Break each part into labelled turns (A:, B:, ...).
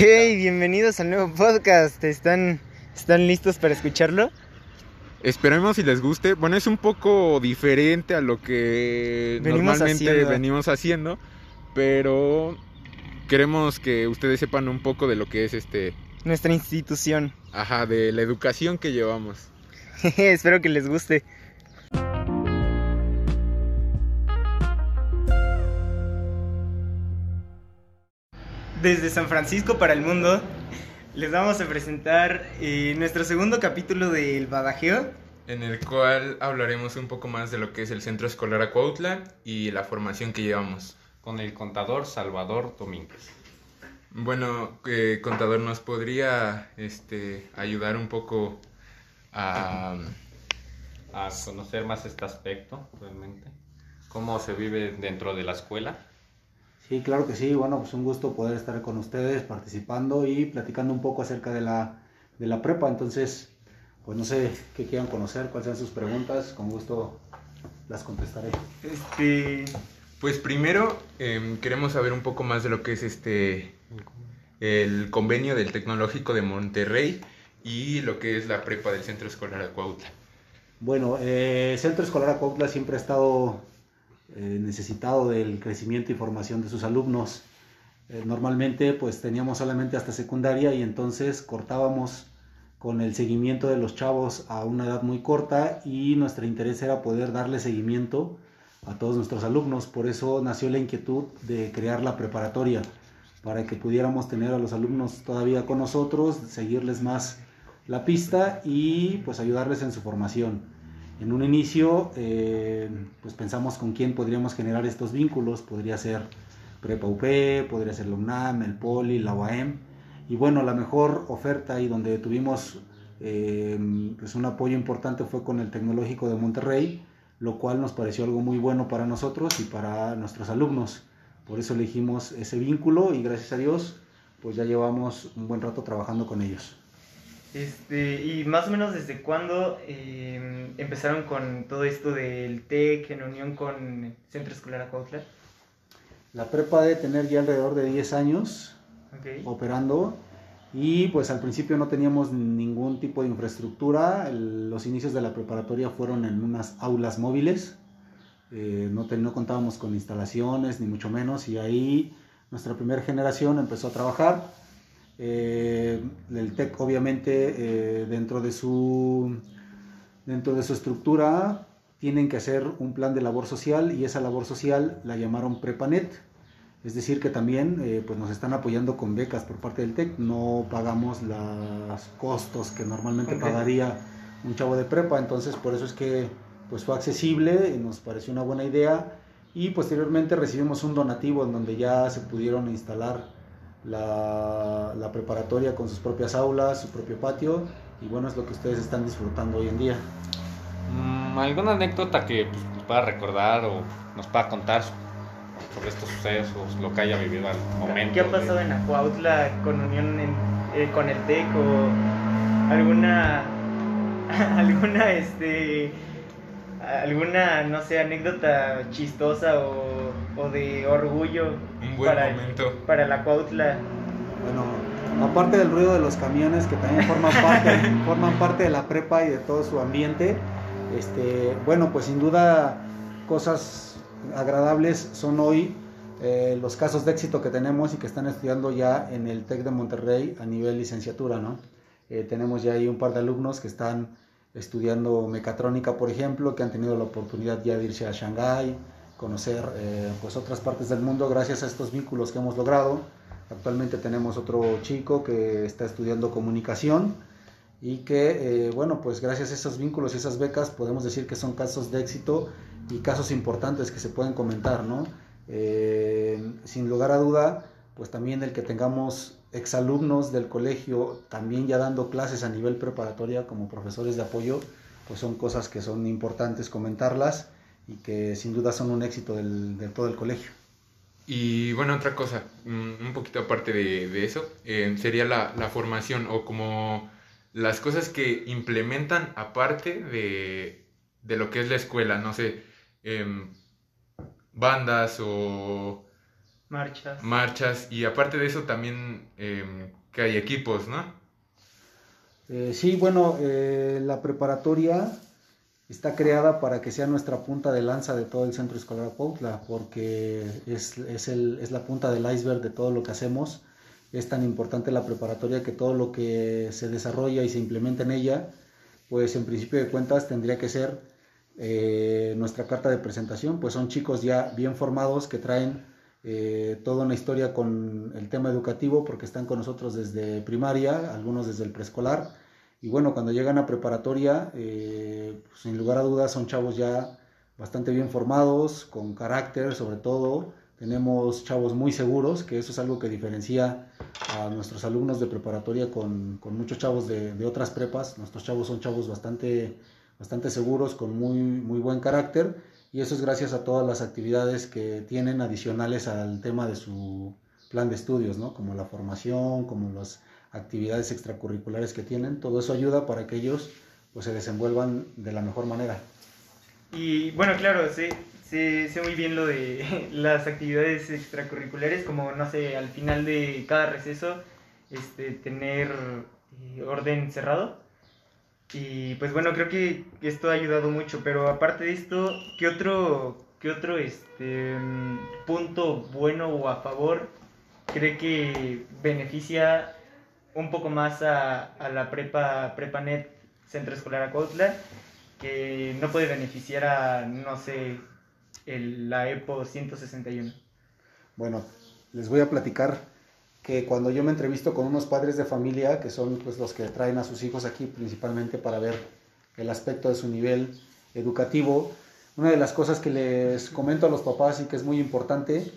A: Hey, bienvenidos al nuevo podcast. ¿Están, ¿Están listos para escucharlo?
B: Esperemos si les guste. Bueno, es un poco diferente a lo que
A: Venimos
B: normalmente
A: haciendo.
B: venimos haciendo, pero queremos que ustedes sepan un poco de lo que es este,
A: Nuestra institución.
B: ajá, de la educación que llevamos.
A: Espero que les guste. Desde San Francisco para el mundo, les vamos a presentar eh, nuestro segundo capítulo del Badajeo.
B: En el cual hablaremos un poco más de lo que es el Centro Escolar Acuautla y la formación que llevamos.
C: con el contador Salvador Domínguez.
B: Bueno, eh, contador, ¿nos podría este, ayudar un poco a...
C: A conocer más este aspecto, realmente. Cómo se vive dentro de la escuela.
D: Sí, claro que sí. Bueno, pues un gusto poder estar con ustedes participando y platicando un poco acerca de la, de la prepa. Entonces, pues no sé qué quieran conocer, cuáles sean sus preguntas. Con gusto las contestaré.
A: Este,
B: Pues primero em, queremos saber un poco más de lo que es este el convenio del Tecnológico de Monterrey y lo que es la prepa del Centro Escolar Acuautla.
D: Bueno, eh, el Centro Escolar Acuautla siempre ha estado eh, necesitado del crecimiento y formación de sus alumnos. Eh, normalmente pues teníamos solamente hasta secundaria y entonces cortábamos con el seguimiento de los chavos a una edad muy corta y nuestro interés era poder darle seguimiento a todos nuestros alumnos. Por eso nació la inquietud de crear la preparatoria, para que pudiéramos tener a los alumnos todavía con nosotros, seguirles más la pista y pues ayudarles en su formación. En un inicio eh, pues pensamos con quién podríamos generar estos vínculos, podría ser Prepa UP, podría ser la UNAM, el Poli, la UAM y bueno, la mejor oferta y donde tuvimos eh, pues un apoyo importante fue con el Tecnológico de Monterrey, lo cual nos pareció algo muy bueno para nosotros y para nuestros alumnos. Por eso elegimos ese vínculo y gracias a Dios pues ya llevamos un buen rato trabajando con ellos.
A: Este, y más o menos desde cuándo eh, empezaron con todo esto del TEC en unión con Centro Escolar Acuautla.
D: La prepa debe tener ya alrededor de 10 años
A: Ok.
D: operando y pues al principio no teníamos ningún tipo de infraestructura. El- los inicios de la preparatoria fueron en unas aulas móviles. Eh, no, te- no contábamos con instalaciones ni mucho menos y ahí nuestra primera generación empezó a trabajar. Eh, el TEC obviamente eh, dentro de su dentro de su estructura tienen que hacer un plan de labor social y esa labor social la llamaron Prepanet. Es decir, que también eh, pues nos están apoyando con becas por parte del TEC. No pagamos los costos que normalmente pagaría un chavo de prepa. Entonces, por eso es que pues fue accesible y nos pareció una buena idea. Y posteriormente recibimos un donativo en donde ya se pudieron instalar la, la preparatoria con sus propias aulas, su propio patio. Y bueno, es lo que ustedes están disfrutando hoy en día.
C: Mm, ¿Alguna anécdota que pues, nos pueda recordar o nos pueda contar sobre estos sucesos, lo que haya vivido al momento?
A: ¿Qué ha
C: de-
A: pasado en Acuautla con unión en- eh, con el TEC o alguna alguna este alguna no sé anécdota chistosa o, o de orgullo
B: buen
A: para,
B: momento.
A: para la Acuautla?
D: Bueno, aparte del ruido de los camiones que también forman parte, forman parte de la prepa y de todo su ambiente, este, bueno, pues sin duda cosas agradables son hoy eh, los casos de éxito que tenemos y que están estudiando ya en el TEC de Monterrey a nivel licenciatura, ¿no? Eh, tenemos ya ahí un par de alumnos que están estudiando mecatrónica, por ejemplo, que han tenido la oportunidad ya de irse a Shanghái, conocer eh, pues otras partes del mundo gracias a estos vínculos que hemos logrado. Actualmente tenemos otro chico que está estudiando comunicación y que, eh, bueno, pues gracias a esos vínculos y esas becas podemos decir que son casos de éxito y casos importantes que se pueden comentar, ¿no? Eh, sin lugar a duda, pues también el que tengamos exalumnos del colegio también ya dando clases a nivel preparatoria como profesores de apoyo, pues son cosas que son importantes comentarlas y que sin duda son un éxito del, de todo el colegio.
B: Y bueno, otra cosa, mm, un poquito aparte de, de eso, eh, sería la, la formación o como las cosas que implementan aparte de, de lo que es la escuela, no sé, em, bandas o
A: Marchas.
B: marchas y aparte de eso también em, que hay equipos, ¿no?
D: Eh, sí, bueno, eh, la preparatoria está creada para que sea nuestra punta de lanza de todo el centro escolar Cuautla, porque es, es, el- es la punta del iceberg de todo lo que hacemos. Es tan importante la preparatoria que todo lo que se desarrolla y se implementa en ella, pues en principio de cuentas tendría que ser eh, nuestra carta de presentación, pues son chicos ya bien formados que traen eh, toda una historia con el tema educativo porque están con nosotros desde primaria, algunos desde el preescolar. Y bueno, cuando llegan a preparatoria, eh, pues, sin lugar a dudas son chavos ya bastante bien formados, con carácter sobre todo. Tenemos chavos muy seguros, que eso es algo que diferencia a nuestros alumnos de preparatoria con, con muchos chavos de, de otras prepas. Nuestros chavos son chavos bastante, bastante seguros, con muy, muy buen carácter. Y eso es gracias a todas las actividades que tienen adicionales al tema de su plan de estudios, ¿no? Como la formación, como las actividades extracurriculares que tienen. Todo eso ayuda para que ellos pues, se desenvuelvan de la mejor manera.
A: Y bueno, claro, sé, sé, sé muy bien lo de las actividades extracurriculares, como, no sé, al final de cada receso, este, tener eh, orden cerrado. Y pues bueno, creo que esto ha ayudado mucho, pero aparte de esto, ¿qué otro, qué otro este, mm, punto bueno o a favor cree que beneficia un poco más a, la prepa, PrepaNet Centro Escolar Acautla? que no puede beneficiar a, no sé, el, la EPO 161.
D: Bueno, les voy a platicar que cuando yo me entrevisto con unos padres de familia, que son pues, los que traen a sus hijos aquí principalmente para ver el aspecto de su nivel educativo, una de las cosas que les comento a los papás y que es muy importante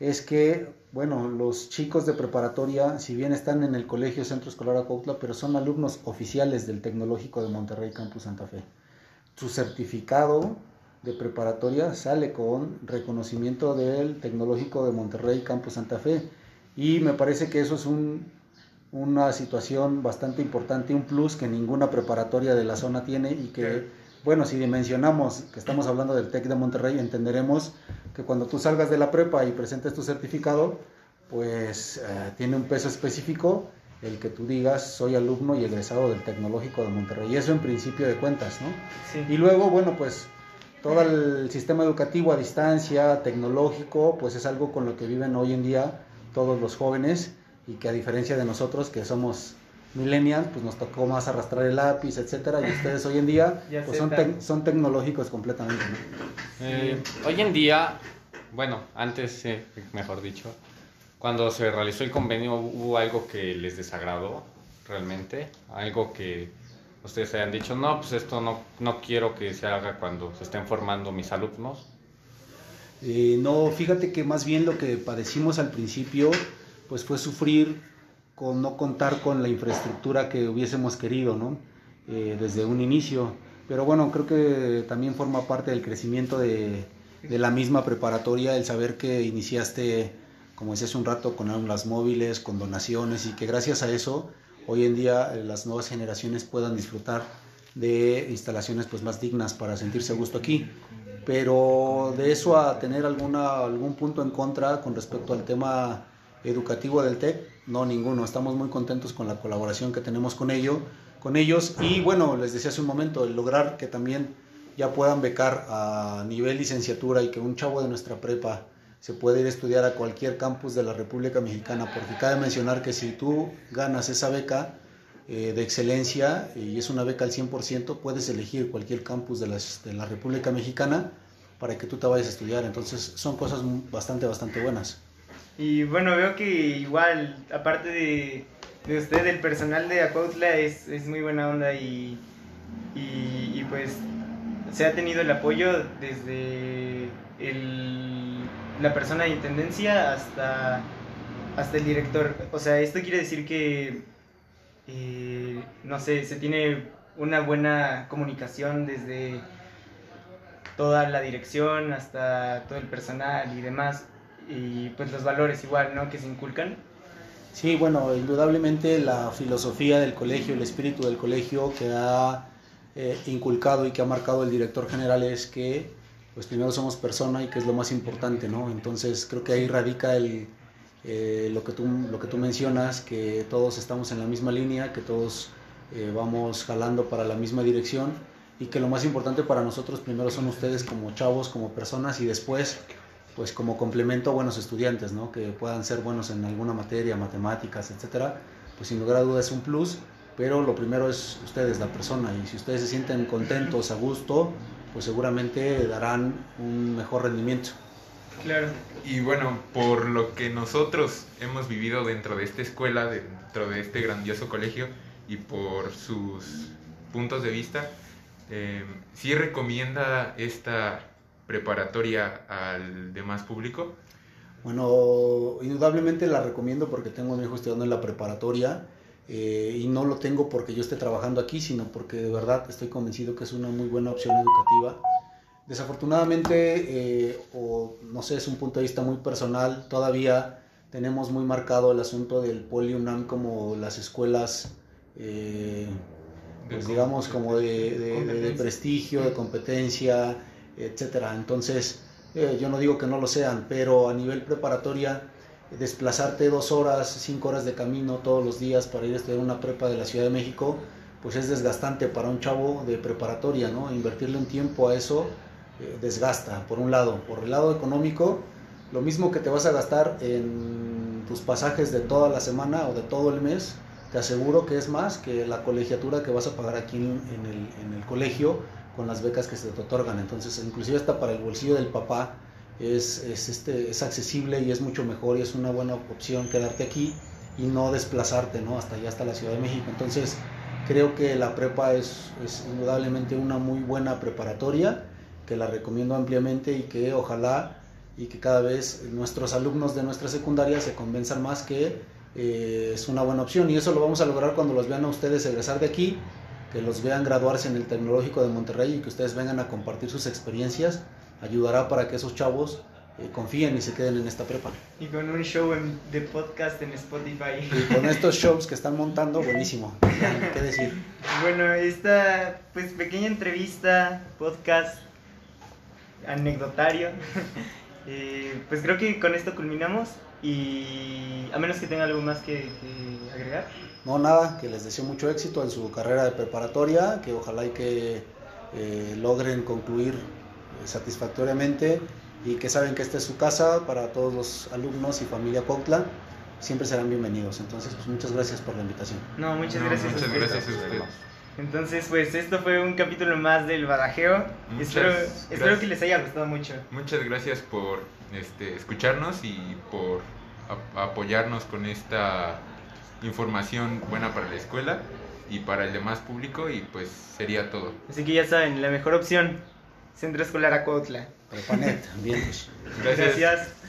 D: es que, bueno, los chicos de preparatoria, si bien están en el Colegio Centro Escolar Acautla, pero son alumnos oficiales del Tecnológico de Monterrey Campus Santa Fe. Su certificado de preparatoria sale con reconocimiento del Tecnológico de Monterrey Campus Santa Fe. Y me parece que eso es un, una situación bastante importante, un plus que ninguna preparatoria de la zona tiene y que. Bueno, si dimensionamos que estamos hablando del TEC de Monterrey, entenderemos que cuando tú salgas de la prepa y presentes tu certificado, pues eh, tiene un peso específico el que tú digas soy alumno y egresado del Tecnológico de Monterrey. Eso en principio de cuentas, ¿no?
A: Sí.
D: Y luego, bueno, pues todo el sistema educativo a distancia, tecnológico, pues es algo con lo que viven hoy en día todos los jóvenes y que a diferencia de nosotros que somos millennials, pues nos tocó más arrastrar el lápiz, etcétera, y ustedes hoy en día pues son, tec- son tecnológicos completamente. ¿no?
C: Eh, hoy en día, bueno, antes, eh, mejor dicho, cuando se realizó el convenio hubo algo que les desagradó realmente, algo que ustedes hayan dicho, no, pues esto no, no quiero que se haga cuando se estén formando mis alumnos.
D: Eh, no, fíjate que más bien lo que padecimos al principio, pues fue sufrir con no contar con la infraestructura que hubiésemos querido, ¿no? Eh, desde un inicio. Pero bueno, creo que también forma parte del crecimiento de, la misma preparatoria el saber que iniciaste, como decía hace un rato, con aulas móviles, con donaciones y que gracias a eso hoy en día eh, las nuevas generaciones puedan disfrutar de instalaciones pues más dignas para sentirse a gusto aquí pero de eso a tener algún punto en contra con respecto al tema educativo del TEC, no ninguno. Estamos muy contentos con la colaboración que tenemos con, ello, con ellos y bueno, les decía hace un momento, el lograr que también ya puedan becar a nivel licenciatura y que un chavo de nuestra prepa se pueda ir a estudiar a cualquier campus de la República Mexicana, porque cabe mencionar que si tú ganas esa beca, eh, de excelencia y es una beca al 100%, puedes elegir cualquier campus de, las, de la República Mexicana para que tú te vayas a estudiar. Entonces son cosas bastante, bastante buenas.
A: Y bueno, veo que igual, aparte de, de usted, el personal de Acuautla es, es muy buena onda y, y, pues se ha tenido el apoyo desde el, la persona de intendencia hasta, hasta el director. O sea, esto quiere decir que, eh, no sé, se tiene una buena comunicación desde toda la dirección hasta todo el personal y demás y pues los valores igual, ¿no? Que se inculcan.
D: Sí, bueno, indudablemente la filosofía del colegio, el espíritu del colegio que ha eh, inculcado y que ha marcado el director general es que pues primero somos persona y que es lo más importante, ¿no? Entonces creo que ahí radica el, eh, lo, que tú, lo que tú mencionas, que todos estamos en la misma línea, que todos eh, vamos jalando para la misma dirección y que lo más importante para nosotros primero son ustedes como chavos, como personas y después pues como complemento buenos estudiantes, ¿no? Que puedan ser buenos en alguna materia, matemáticas, etcétera, pues sin lugar a dudas es un plus, pero lo primero es ustedes, la persona, y si ustedes se sienten contentos, a gusto, pues seguramente darán un mejor rendimiento.
A: Claro.
B: Y bueno, por lo que nosotros hemos vivido dentro de esta escuela, dentro de este grandioso colegio y por sus puntos de vista, eh, ¿sí recomienda esta preparatoria al demás público?
D: Bueno, indudablemente la recomiendo porque tengo a mi hijo estudiando en la preparatoria eh, y no lo tengo porque yo esté trabajando aquí, sino porque de verdad estoy convencido que es una muy buena opción educativa. Desafortunadamente, eh, o no sé, es un punto de vista muy personal, todavía tenemos muy marcado el asunto del PoliUNAM como las escuelas, eh, pues digamos, como de, de, prestigio, de competencia, etcétera. Entonces, yo no digo que no lo sean, pero a nivel preparatoria, desplazarte dos horas, cinco horas de camino todos los días para ir a estudiar una prepa de la Ciudad de México, pues es desgastante para un chavo de preparatoria, ¿no? Invertirle un tiempo a eso eh, desgasta, por un lado. Por el lado económico, lo mismo que te vas a gastar en tus pasajes de toda la semana o de todo el mes, te aseguro que es más que la colegiatura que vas a pagar aquí en el colegio con las becas que se te otorgan. Entonces, inclusive hasta para el bolsillo del papá, es, es, este, es accesible y es mucho mejor y es una buena opción quedarte aquí y no desplazarte ¿no? hasta allá, hasta la Ciudad de México. Entonces, creo que la prepa es, indudablemente una muy buena preparatoria, que la recomiendo ampliamente y que ojalá y que cada vez nuestros alumnos de nuestra secundaria se convenzan más que eh, es una buena opción y eso lo vamos a lograr cuando los vean a ustedes egresar de aquí, que los vean graduarse en el Tecnológico de Monterrey y que ustedes vengan a compartir sus experiencias ayudará para que esos chavos eh, confíen y se queden en esta prepa.
A: Y con un show de podcast en Spotify.
D: Y con estos shows que están montando, buenísimo. ¿Qué decir?
A: Bueno, esta pues pequeña entrevista, podcast, anecdotario. Eh, pues creo que con esto culminamos y a menos que tenga algo más que, agregar.
D: No, nada, que les deseo mucho éxito en su carrera de preparatoria, que ojalá y que eh, logren concluir satisfactoriamente y que saben que esta es su casa para todos los alumnos y familia Cuautla, siempre serán bienvenidos. Entonces, pues muchas gracias por la invitación.
A: No, muchas gracias.
B: Muchas gracias a ustedes.
A: Entonces, pues esto fue un capítulo más del Badajeo. Espero, espero, que les haya gustado mucho.
B: Muchas gracias por este, escucharnos y por apoyarnos con esta información buena para la escuela y para el demás público y pues sería todo.
A: Así que ya saben, la mejor opción Centro Escolar Acuautla.
B: Gracias. Gracias.